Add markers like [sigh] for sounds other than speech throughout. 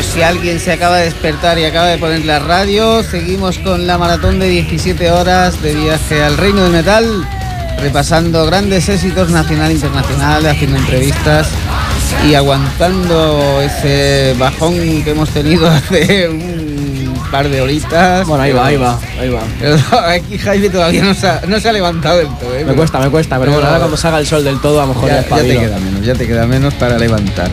pues si alguien se acaba de despertar y acaba de poner la radio, seguimos con la maratón de 17 horas de viaje al reino del metal, repasando grandes éxitos nacional e internacional, haciendo entrevistas y aguantando ese bajón que hemos tenido [laughs] hace un par de horitas. Bueno, ahí va, ahí va, ahí va. Pero [laughs] aquí Jaime todavía no se ha, no se ha levantado del todo. ¿eh? Me cuesta, me cuesta, pero bueno, ahora cuando salga el sol del todo, a lo mejor ya, ya, ya te queda menos, ya te queda menos para levantar.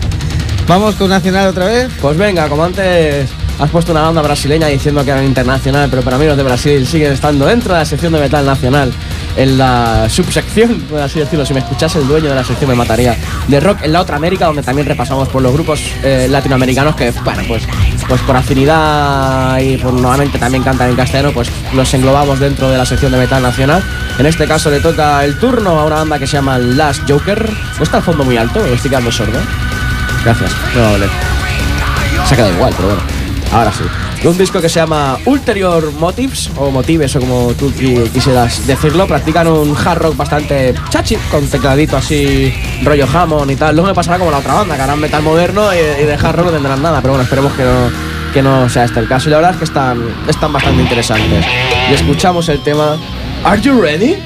Vamos con Nacional otra vez. Pues venga, como antes has puesto una banda brasileña diciendo que eran internacional, pero para mí los de Brasil siguen estando dentro de la sección de metal nacional, en la subsección, por así decirlo. Si me escuchase el dueño de la sección me mataría. De rock en la otra América, donde también repasamos por los grupos eh, latinoamericanos que, bueno, pues, pues por afinidad y por nuevamente también cantan en castellano, pues los englobamos dentro de la sección de metal nacional. En este caso le toca el turno a una banda que se llama Last Joker. No está al fondo muy alto, estoy quedando sordo. Gracias, no va a. Se ha quedado igual, pero bueno. Ahora sí. Un disco que se llama Ulterior Motives, o Motives, o como tú qui- quisieras decirlo. Practican un hard rock bastante chachi, con tecladito así, rollo Hammond y tal. Luego me pasará como la otra banda, que harán metal moderno y, y de hard rock no tendrán nada. Pero bueno, esperemos que no, que no sea este el caso. Y la verdad es que están, están bastante interesantes. Y escuchamos el tema Are You Ready?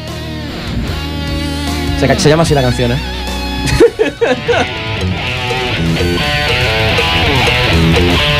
Se llama así la canción, ¿eh? [laughs] Thank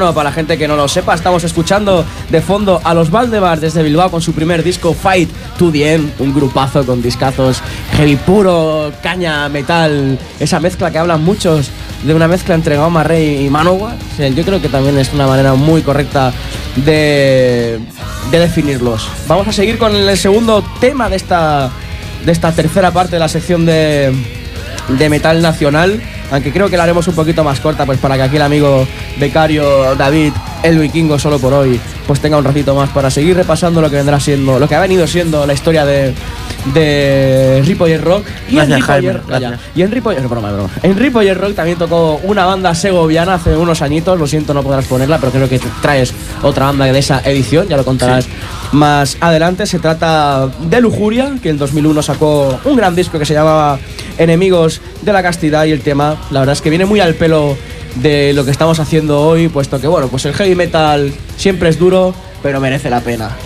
Para la gente que no lo sepa, estamos escuchando de fondo a los Valdemar desde Bilbao con su primer disco Fight to the un grupazo con discazos heavy puro, caña, metal, esa mezcla que hablan muchos de una mezcla entre Gama Rey y Manowar. O yo creo que también es una manera muy correcta de, de definirlos. Vamos a seguir con el segundo tema de esta, de esta tercera parte de la sección de, de metal nacional, aunque creo que la haremos un poquito más corta, pues para que aquí el amigo becario David, el vikingo solo por hoy, pues tenga un ratito más para seguir repasando lo que vendrá siendo, lo que ha venido siendo la historia de, de Ripollet Rock. Y en Jaime, vaya, y en Ripollet, broma, broma. En Ripollet Rock también tocó una banda segoviana hace unos añitos, lo siento no podrás ponerla, pero creo que traes otra banda de esa edición, ya lo contarás más adelante. Se trata de Lujuria, que en 2001 sacó un gran disco que se llamaba Enemigos de la Castidad y el tema, la verdad es que viene muy al pelo de lo que estamos haciendo hoy, puesto que bueno, pues el heavy metal siempre es duro, pero merece la pena.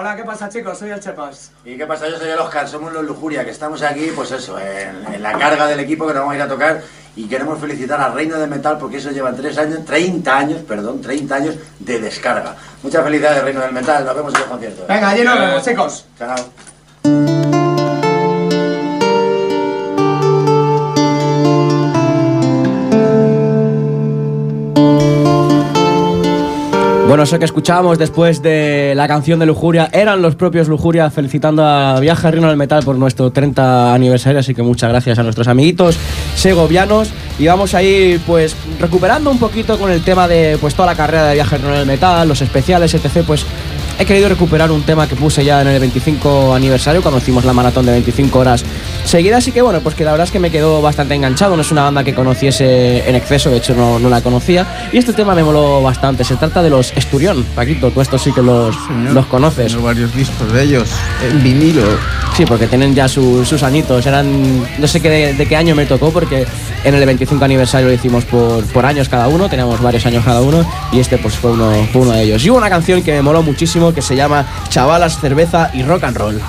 Hola, ¿qué pasa chicos? Soy el Chepas. ¿Y qué pasa? Yo soy el Oscar, somos los Lujuria, que estamos aquí, pues eso, en, en la carga del equipo que nos vamos a ir a tocar y queremos felicitar al Reino de Metal porque eso lleva tres años, 30 años, perdón, 30 años de descarga. Muchas felicidades, Reino del Metal, nos vemos en los conciertos. Venga, allí nos vemos, chicos. Chao. Bueno, eso que escuchábamos después de la canción de Lujuria eran los propios Lujuria felicitando a Viaje al Reino del Metal por nuestro 30 aniversario, así que muchas gracias a nuestros amiguitos segovianos y vamos a ir pues recuperando un poquito con el tema de pues toda la carrera de Viaje Reino del Metal, los especiales, etc. Pues he querido recuperar un tema que puse ya en el 25 aniversario cuando hicimos la maratón de 25 horas seguidas y que bueno, pues que la verdad es que me quedó bastante enganchado, no es una banda que conociese en exceso, de hecho no, no la conocía y este tema me moló bastante, se trata de los Esturión, Paquito, tú estos sí que los, los conoces. Varios discos de ellos en vinilo. Sí, porque tienen ya su- sus añitos. Eran. No sé qué de, de qué año me tocó, porque en el 25 aniversario lo hicimos por, por años cada uno, teníamos varios años cada uno, y este pues uno, fue uno de ellos. Y hubo una canción que me moló muchísimo que se llama Chavalas, cerveza y rock and roll.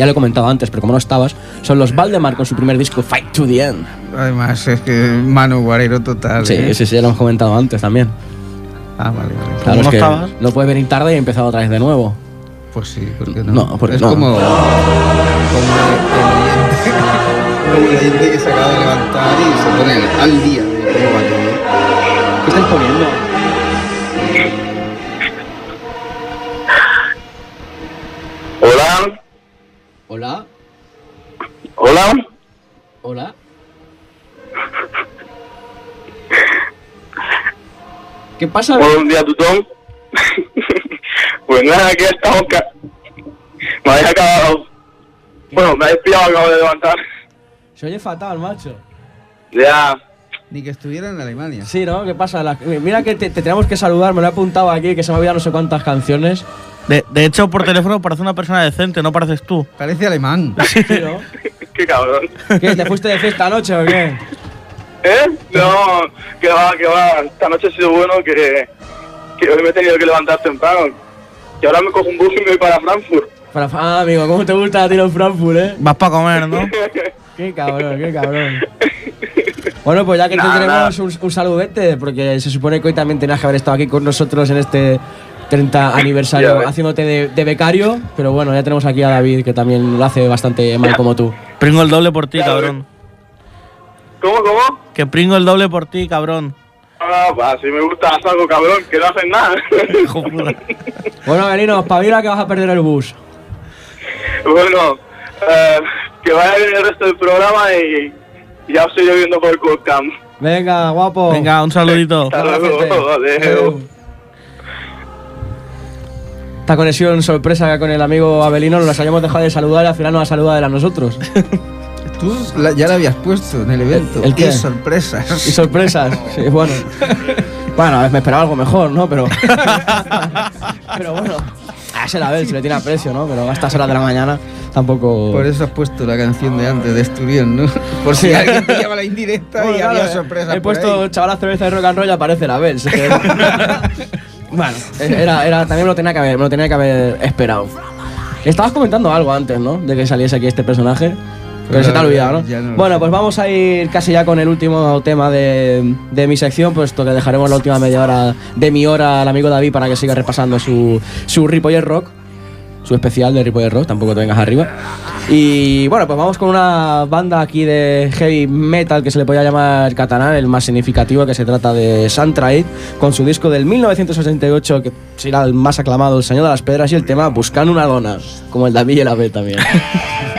Ya lo he comentado antes, pero como no estabas, son los Valdemar con su primer disco Fight to the End. Además, es que Manu Guarero total. Sí, ¿eh? sí, sí, ya lo hemos comentado antes también. Ah, vale, vale. Claro, no es que estabas? no puedes venir tarde y empezar otra vez de nuevo. Pues sí, ¿por qué no? No, porque es no. como, como el, oyente, como el oyente que se acaba de levantar y se pone al- al día de cómo va todo. ¿Qué estáis poniendo? ¿Qué pasa? Buenos días, tutón. [laughs] pues nada, aquí estamos. ca- Me habéis acabado. Bueno, me habéis pillado, acabo de levantar. Se oye fatal, macho. Ya. Ni que estuviera en Alemania. Sí, ¿no? ¿Qué pasa? La- mira que te, te tenemos que saludar, me lo he apuntado aquí, que se me ha olvidado no sé cuántas canciones. De, de hecho, por teléfono parece una persona decente, no pareces tú. Parece alemán. Sí, ¿no? [laughs] Qué cabrón. ¿Qué? ¿Te fuiste de fiesta anoche o qué? ¿Eh? No, que va, que va. Esta noche ha sido bueno que, que hoy me he tenido que levantar temprano. Y ahora me cojo un bus y me voy para Frankfurt. Para, ah, amigo, ¿cómo te gusta a ti los Frankfurt, eh? Vas para comer, ¿no? [laughs] Qué cabrón, qué cabrón. Bueno, pues ya que tenemos un, un saludete, porque se supone que hoy también tenías que haber estado aquí con nosotros en este 30 aniversario haciéndote de, de becario, pero bueno, ya tenemos aquí a David, que también lo hace bastante mal como tú. Pringo el doble por ti, cabrón. ¿Cómo, cómo? Que pringo el doble por ti, cabrón. Ah, pues si me gusta haz algo, cabrón, que no hacen nada. [laughs] [laughs] Bueno, Belino, espabila que vas a perder el bus. Bueno, eh, que vaya bien el resto del programa y, ya os estoy viendo por Coldcam. Venga, guapo. Venga, un saludito. [laughs] Hasta luego, adeu. Esta conexión sorpresa con el amigo Abelino nos las habíamos dejado de saludar y al final nos ha saludado a nosotros. Tú la- ya la habías puesto en el evento. ¿El- el qué? Y sorpresas. Y sorpresas, sí, bueno. Bueno, me esperaba algo mejor, ¿no? Pero. [laughs] Pero bueno. A ese ve, si le tiene aprecio, ¿no? Pero a estas horas de la mañana tampoco. Por eso has puesto la canción de antes de Esturión, ¿no? [laughs] Por si alguien te llama la indirecta Bueno, y claro, había sorpresas. He puesto chaval cerveza de rock and roll y aparece la Bel. [laughs] bueno, era, era, también me lo tenía que haber, me lo tenía que haber esperado. Estabas comentando algo antes, ¿no? De que saliese aquí este personaje. Pero se te ha olvidado, ¿no? no bueno, pues vamos a ir casi ya con el último tema de, de mi sección, puesto que dejaremos la última media hora de mi hora al amigo David para que siga repasando su, su Ripollet Rock, su especial de Ripollet Rock, tampoco te vengas arriba. Y bueno, pues vamos con una banda aquí de heavy metal que se le podía llamar catalán, el más significativo, que se trata de Santraid, con su disco del 1968, que será el más aclamado, El Señor de las Pedras, y el tema Buscando una dona, como el David y el Abel también. [laughs]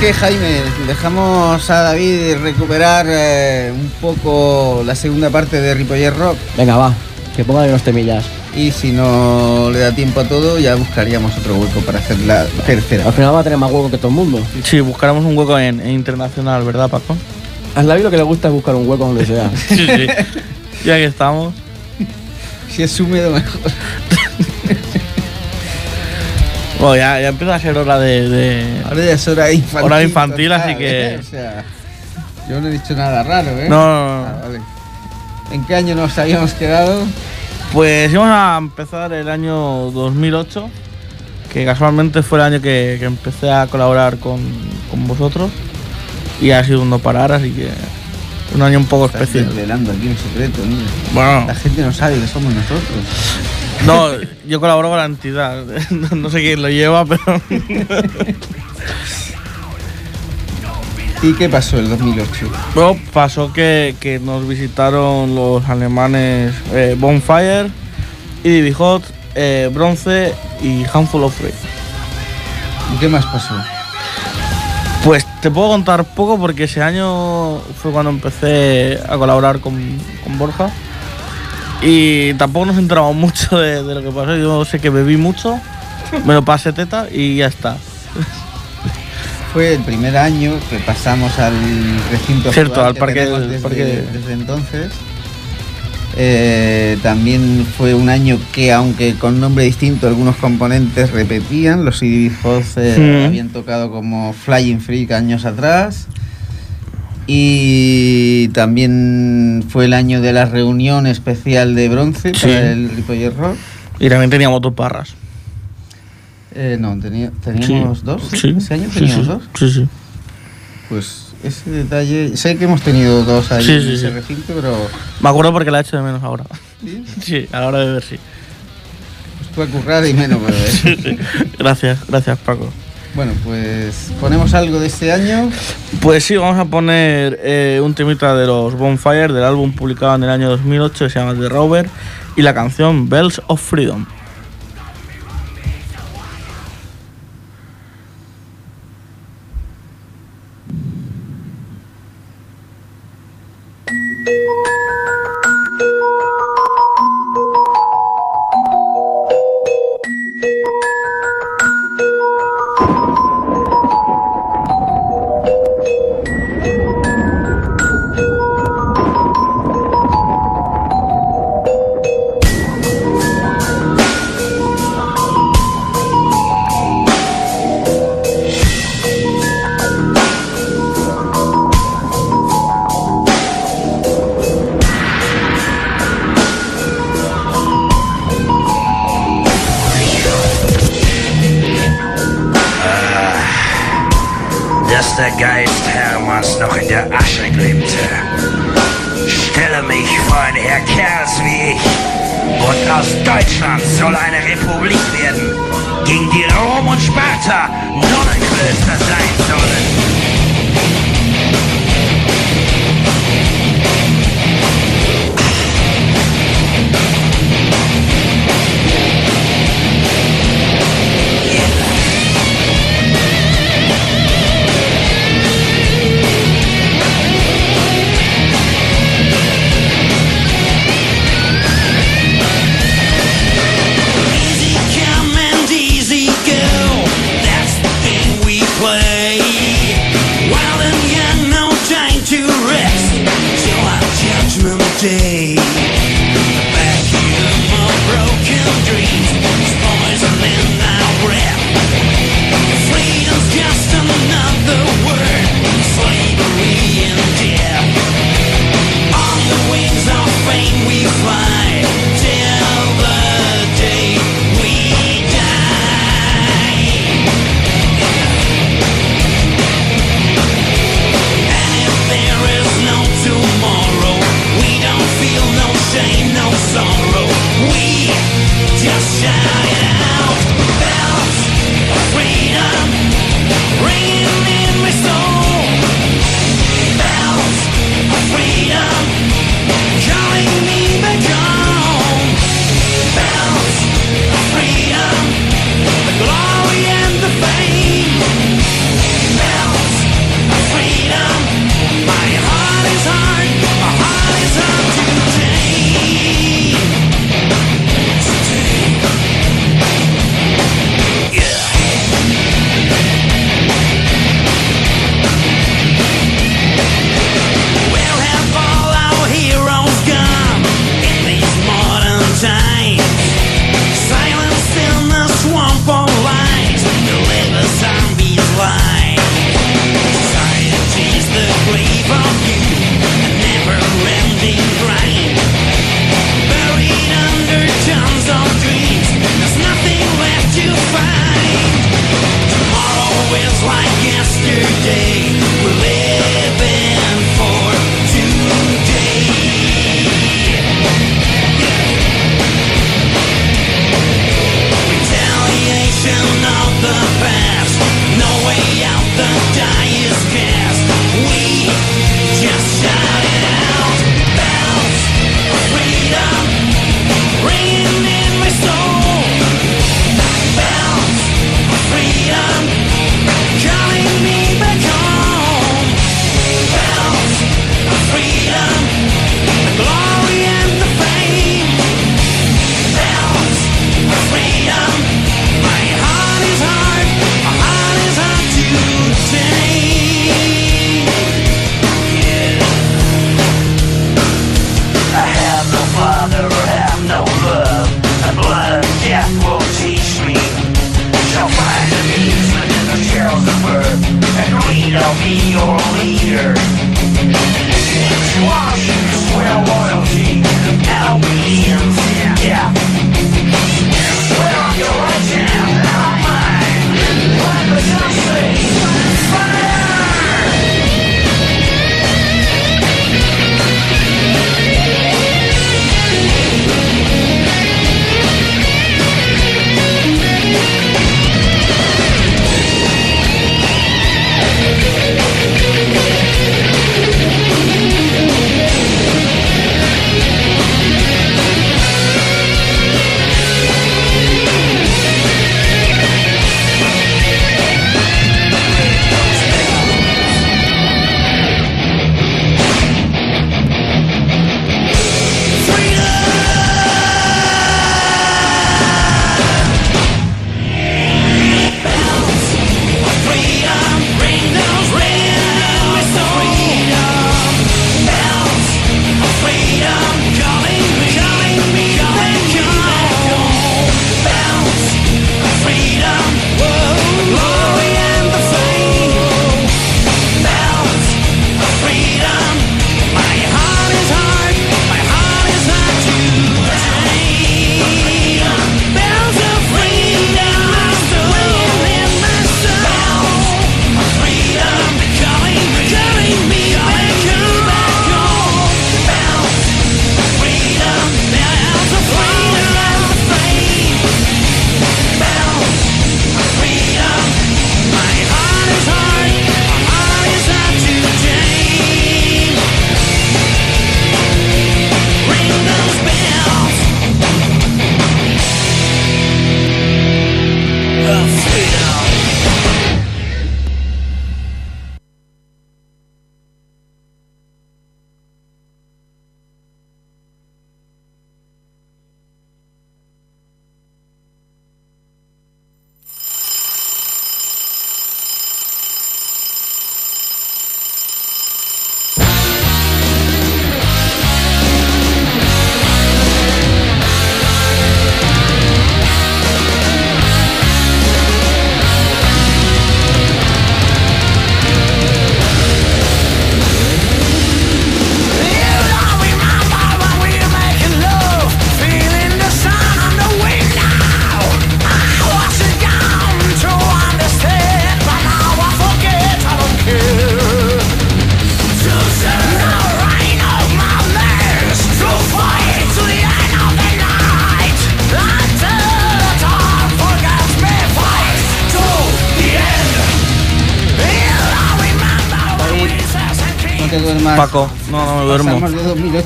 ¿qué, Jaime? Dejamos a David recuperar eh, un poco la segunda parte de Ripoller Rock. Venga, va, que ponga unos temillas. Y si no le da tiempo a todo, ya buscaríamos otro hueco para hacer la tercera. Al final va a tener más hueco que todo el mundo. Sí, buscaremos un hueco en, en internacional, ¿verdad, Paco? A Slavi lo que le gusta es buscar un hueco donde sea. [laughs] Sí, sí. ya que estamos. Si es húmedo, mejor. [laughs] Bueno, ya, ya empieza a ser hora de. de- Ahora ya es hora infantil. Hora infantil, así que- ¿eh? O sea, yo no he dicho nada raro, ¿eh? No, no, no. Ah, vale. ¿En qué año nos habíamos quedado? Pues íbamos a empezar el año 2008, que casualmente fue el año que, que empecé a colaborar con, con vosotros. Y ha sido un no parar, así que. Un año un poco Estás especial. desvelando aquí un secreto, mira. Bueno, La gente no sabe que somos nosotros. no, [laughs] yo colaboro con la entidad. [laughs] No, no sé quién lo lleva, pero. ¿Y qué pasó el 2008? Bueno, pasó que, que nos visitaron los alemanes eh, Bonfire, Idibby Hot, eh, Bronce y Handful of Free. ¿Y qué más pasó? Pues te puedo contar poco porque ese año fue cuando empecé a colaborar con, con Borja. Y tampoco nos enteramos [laughs] mucho de, de lo que pasó. Yo sé que bebí mucho, me lo pasé teta y ya está. Fue el primer año que pasamos al recinto Cierto, al que parque- desde, parque- desde entonces. Eh, también fue un año que, aunque con nombre distinto, algunos componentes repetían. Los CD Host eh, Mm. habían tocado como Flying Freak años atrás. Y también fue el año de la reunión especial de bronce Sí. para el Ripoller Rock. Y también teníamos dos parras. Eh, no, tenía- teníamos Sí. dos. Sí. ¿Ese año teníamos dos? Sí, sí. Pues ese detalle. Sé que hemos tenido dos ahí Sí, en sí, ese sí. recinto, pero. Me acuerdo porque la he hecho de menos ahora. ¿sí? [laughs] Sí, a la hora de ver, sí. Pues tú a currar y menos, pero. eh. [laughs] Gracias, gracias Paco. Bueno, pues ponemos algo de este año. Pues sí, vamos a poner eh, un temita de los Bonfire del álbum publicado en el año 2008 que se llama The Rover y la canción Bells of Freedom. Der Geist Hermanns noch in der Asche glimmte. Stelle mich vor ein Herr Kerls wie ich. Und aus Deutschland soll eine Republik werden, gegen die Rom und Sparta Nonnenklöster sein sollen.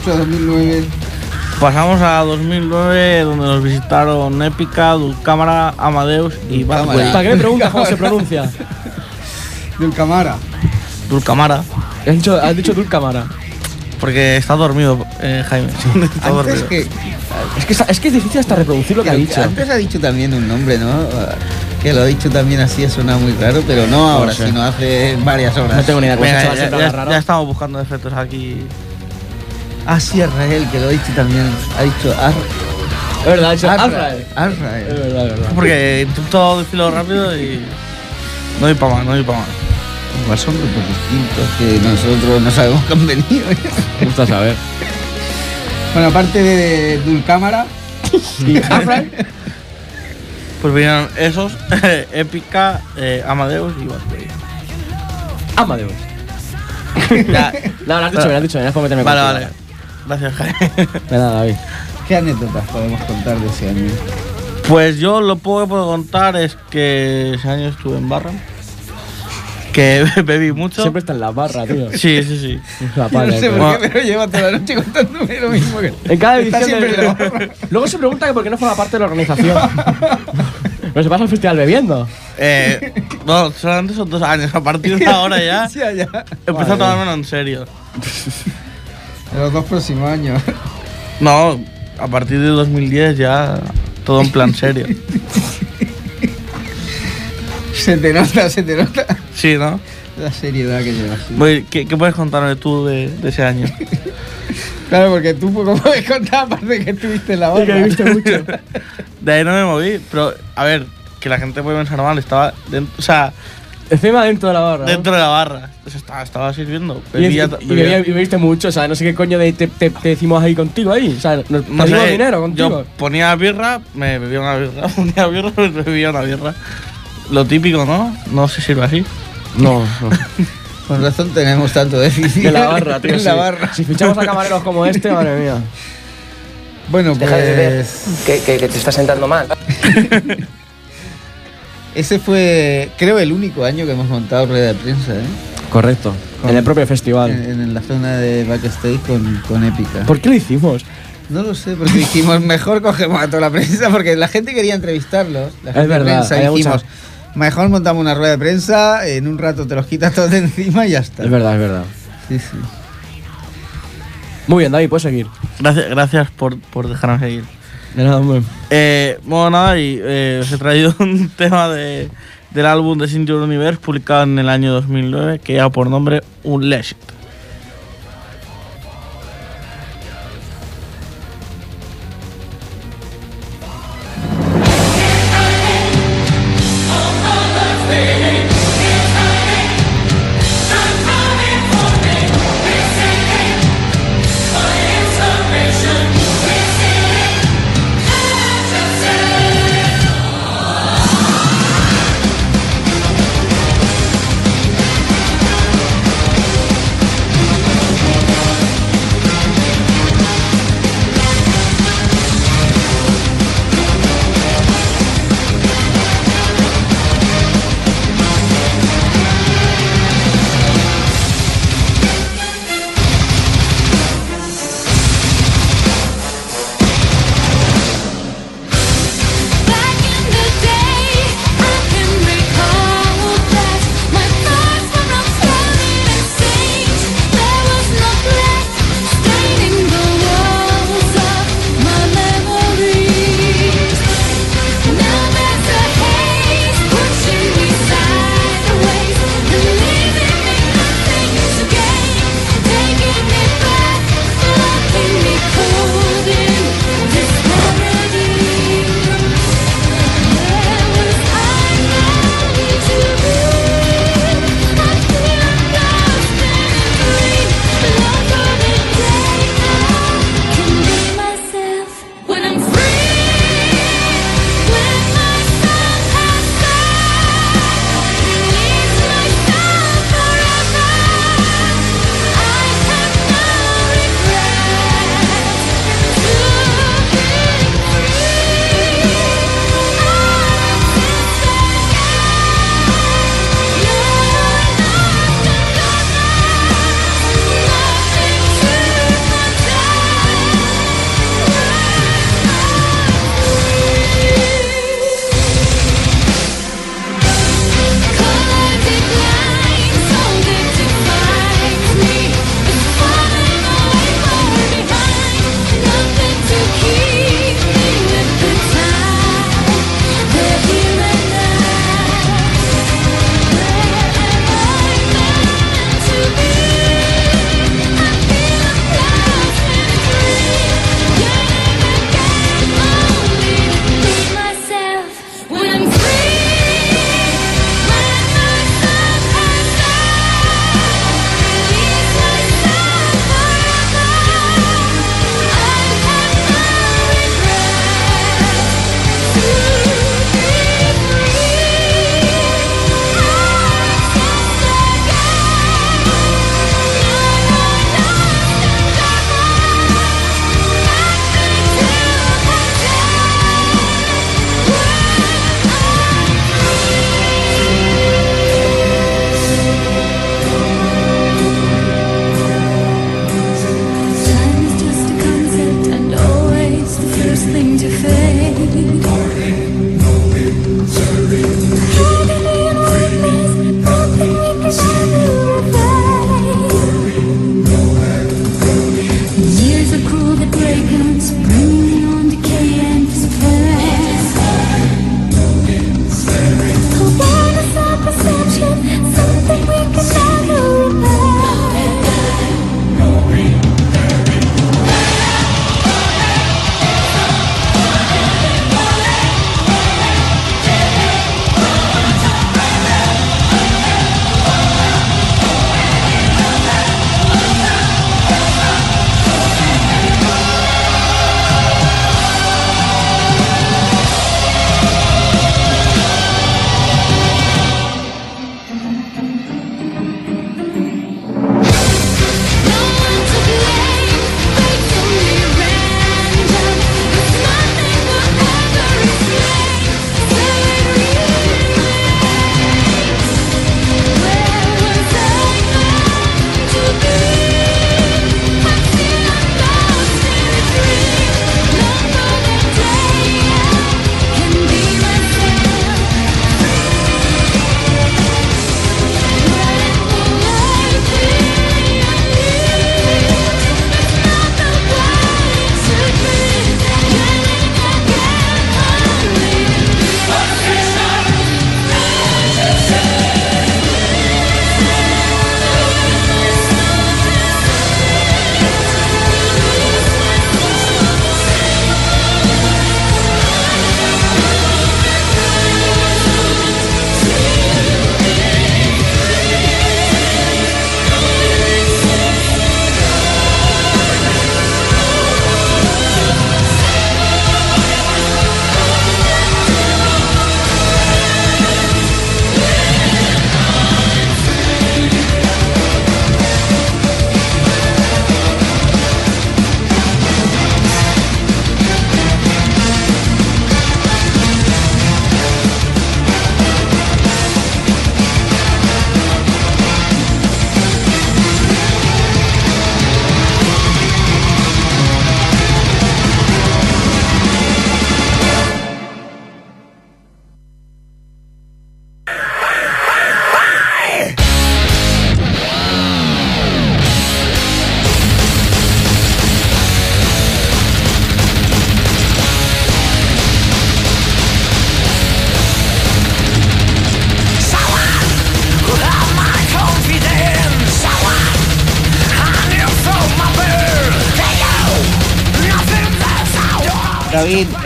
2008 a 2009. Pasamos a 2009, donde nos visitaron Épica, Dulcámara, Amadeus y. Badway. ¿Para qué me preguntas cómo se pronuncia? Del Camara. Dulcamara, Has dicho, has dicho Dulcamara. porque está dormido, eh, Jaime. [laughs] Está Antes dormido. que, Es que, es- que es difícil hasta reproducir lo que ha dicho. antes ha dicho también un nombre, ¿no? Que lo ha dicho también así, ha sonado muy raro, pero no ahora, sé. sino hace varias horas. No tengo ni idea. ¿Cómo se Venga, llama ya, ya- la rara? ya estamos buscando efectos aquí. Ah, sí, Arrael, que lo ha dicho también. Ha dicho Ar Es verdad, ha dicho Arrael. Arrael. Es verdad, es verdad. Porque intento decirlo rápido y. No hay para más, no hay para más. Igual son grupos distintos que nosotros no sabemos que han venido. Me gusta saber. bueno, aparte de Dulcámara, ¿Y [laughs] Arrael? Pues vinieron esos, [laughs] Épica, eh, Amadeus y Badway. Amadeus. Ya, No, lo has dicho, me lo has dicho. Ya es por meterme Vale, vale. Gracias, Jaime. [laughs] De nada, David. ¿qué anécdotas podemos contar de ese año? Pues yo lo poco que puedo contar es que ese año estuve en barra. Que [laughs] bebí mucho. Siempre está en la barra, tío. Sí, sí, sí. [laughs] La Yo no sé tío. por qué, pero lleva toda la noche contándome lo mismo que En cada Está edición siempre del- en la barra. Luego se pregunta que por qué no forma parte de la organización. Pero se pasa el festival bebiendo. Eh, no, solamente son dos años. A partir de ahora ya Sí, ya. empecé a tomármelo en serio. En los dos próximos años. [laughs] No, a partir de 2010 ya todo en plan serio. [laughs] Se te nota, se te nota Sí, ¿no? la seriedad que llevas. Voy- ¿Qué, qué puedes contarme tú de, de ese año? [laughs] Claro, porque tú poco puedes contar aparte de que estuviste en la barra. que viviste mucho. De ahí no me moví, pero a ver, que la gente puede pensar mal, estaba dentro, o sea, Encima dentro de la barra. ¿no? dentro de la barra. Estaba, estaba sirviendo. Y, Bebía, y, y bebía- y bebiste mucho, o sea, no sé qué coño de, te, te- te decimos ahí contigo ahí. O sea, nos no pedimos sé, dinero contigo. Yo ponía birra, me bebía una birra, [laughs] ponía birra, me bebía una birra. Lo típico, ¿no? No se sirve así. No, no. [laughs] Con razón tenemos tanto déficit. De la [laughs] barra, tío. En sí. la barra. Si fichamos a camareros como este, madre mía. Bueno, Deja de beber, pues. que, que- que te está sentando mal. Ese fue, creo, el único año que hemos montado rueda de prensa, ¿eh? Correcto. Con- En el propio festival. En, en la zona de backstage con, con Épica. ¿Por qué lo hicimos? No lo sé, porque dijimos, [laughs] mejor cogemos a toda la prensa, porque la gente quería entrevistarlos. La gente Es verdad, de prensa, dijimos, mucha- mejor montamos una rueda de prensa, en un rato te los quitas todos de encima y ya está. Es verdad, es verdad. Sí, sí. Muy bien, David, puedes seguir. Gracias, gracias por, por dejarme seguir. Eh, bueno, nada, y eh, os he traído [laughs] un tema de, del álbum de Sin Your Universe publicado en el año 2009 que lleva por nombre Unleashed. Unleashed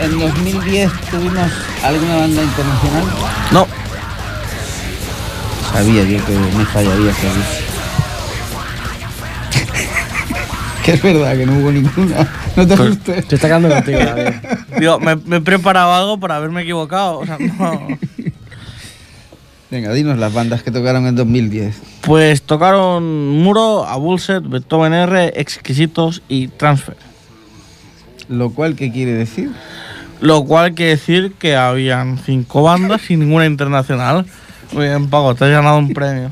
en 2010 tuvimos alguna banda internacional. No, Sabía yo que me fallaría [laughs] que es verdad que no hubo ninguna. No te asustes. Se está quedando contigo, David. [laughs] digo, me, me he preparado algo para haberme equivocado. O sea, no. [laughs] Venga, dinos las bandas que tocaron en 2010. Pues tocaron Muro, Abulset, Beethoven R, Exquisitos y Transfer. Lo cual, ¿qué quiere decir? Lo cual quiere decir que habían cinco bandas y ninguna internacional. Muy bien, Pago, te has ganado un premio.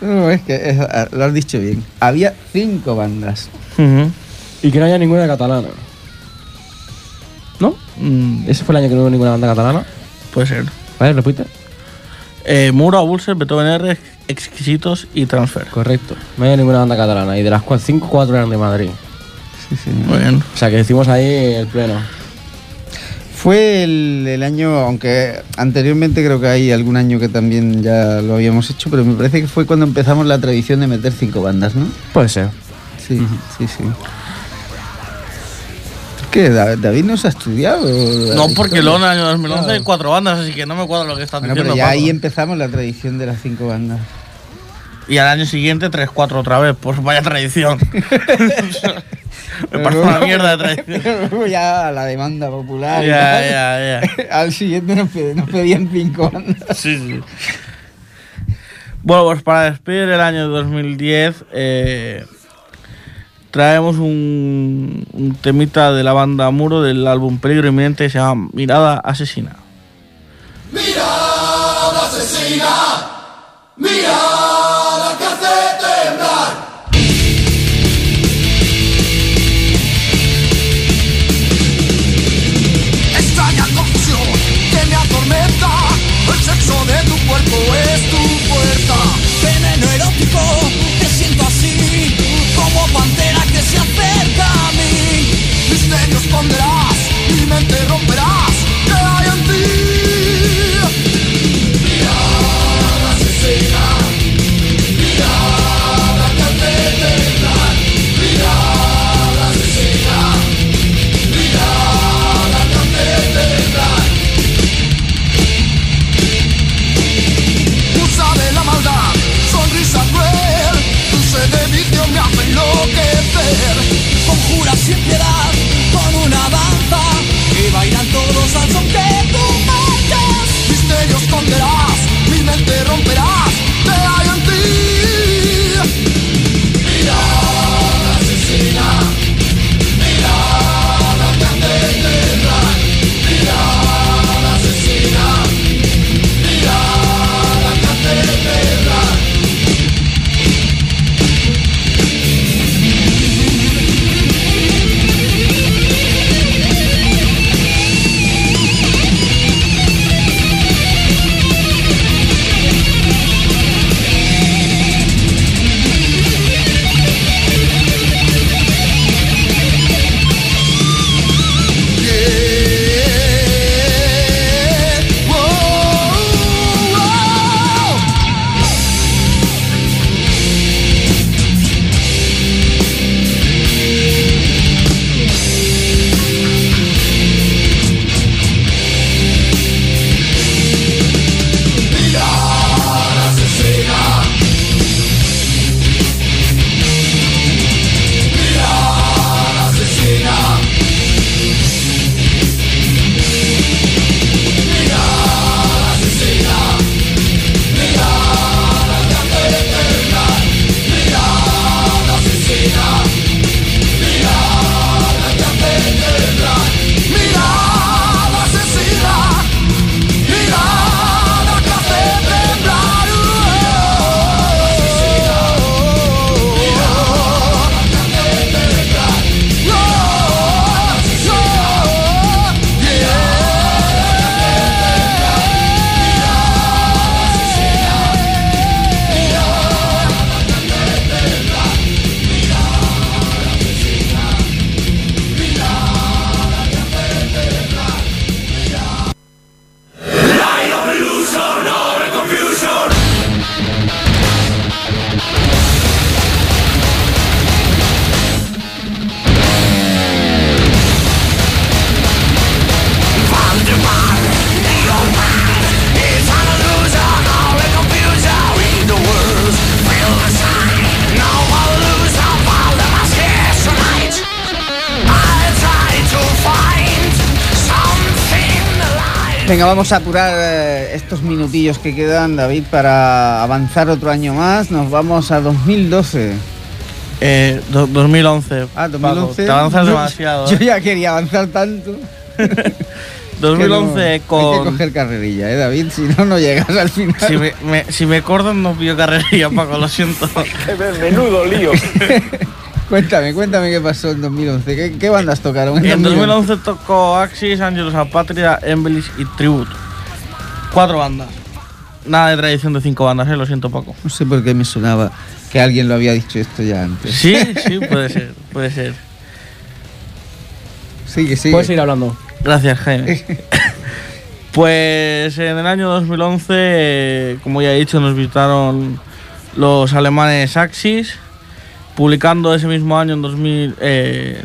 No, es que es- ah, lo has dicho bien. Había cinco bandas. Y que no haya ninguna catalana. ¿No? Mm, Ese fue el año que no hubo ninguna banda catalana. puede ser. ¿Vale? Repite. Eh, Muro, Abulset, Beethoven R, Exquisitos y Transfer. Correcto. No había ninguna banda catalana. Y de las cuales cinco, cuatro eran de Madrid. Sí, sí. Muy bien. O sea que decimos ahí el pleno. Fue el, el año, aunque anteriormente creo que hay algún año que también ya lo habíamos hecho, pero me parece que fue cuando empezamos la tradición de meter cinco bandas, ¿no? Puede ser. Sí, sí, sí. ¿Qué? ¿Da- ¿David no se ha estudiado? No, porque luego en el año 2011 hay cuatro bandas, así que no me cuadra lo que estás Bueno, diciendo. pero ya ahí empezamos la tradición de las cinco bandas. Y al año siguiente 3-4 otra vez. Pues vaya tradición. [laughs] me parece una mierda de tradición. Luego [laughs] ya a la demanda popular. y Ya, tal. ya, ya. [laughs] Al siguiente nos, pe- nos pedían cinco bandas. Sí, sí. Bueno, pues para despedir el año 2010, eh, traemos un, un temita de la banda Muro del álbum Peligro Inminente que se llama Mirada Asesina. Extraña responderás, mi mente romperás, ¿qué hay en ti? Mirada asesina, mirada que hace temblar, mirada asesina, mirada que hace temblar. Usa de la maldad, sonrisa cruel, dulce de vicio me hace enloquecer, conjura siempre Venga, vamos a apurar eh, estos minutillos que quedan, David, para avanzar otro año más. Nos vamos a 2012. Eh, do- 2011. Ah, Paco, 2011. te avanzas demasiado. Yo ¿eh? ya quería avanzar tanto. [laughs] 2011 [laughs] que no- Hay con. que coger carrerilla, ¿eh, David? Si no, no llegas al final. Si me, me- si me cortan, no pido carrerilla, Paco, lo siento. [laughs] Menudo lío. Cuéntame, cuéntame qué pasó en 2011. ¿Qué, qué bandas tocaron En 2011 tocó Axis, Angelus Apatria, Embellis y Tribute. Cuatro bandas. Nada de tradición de cinco bandas, eh, lo siento, Paco. No sé por qué me sonaba que alguien lo había dicho esto ya antes. Sí, [laughs] sí, puede ser, puede ser. Sigue, sigue. Puedes seguir hablando. Gracias, Jaime. [laughs] Pues en el año 2011, eh, como ya he dicho, nos visitaron los alemanes Axis, publicando ese mismo año, en 2000, eh,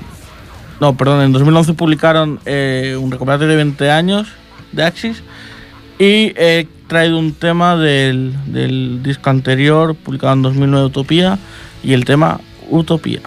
no, perdón, en 2011 publicaron eh, un recopilatorio de 20 años de Axis y he traído un tema del, del disco anterior, publicado en 2009, Utopía, y el tema Utopía.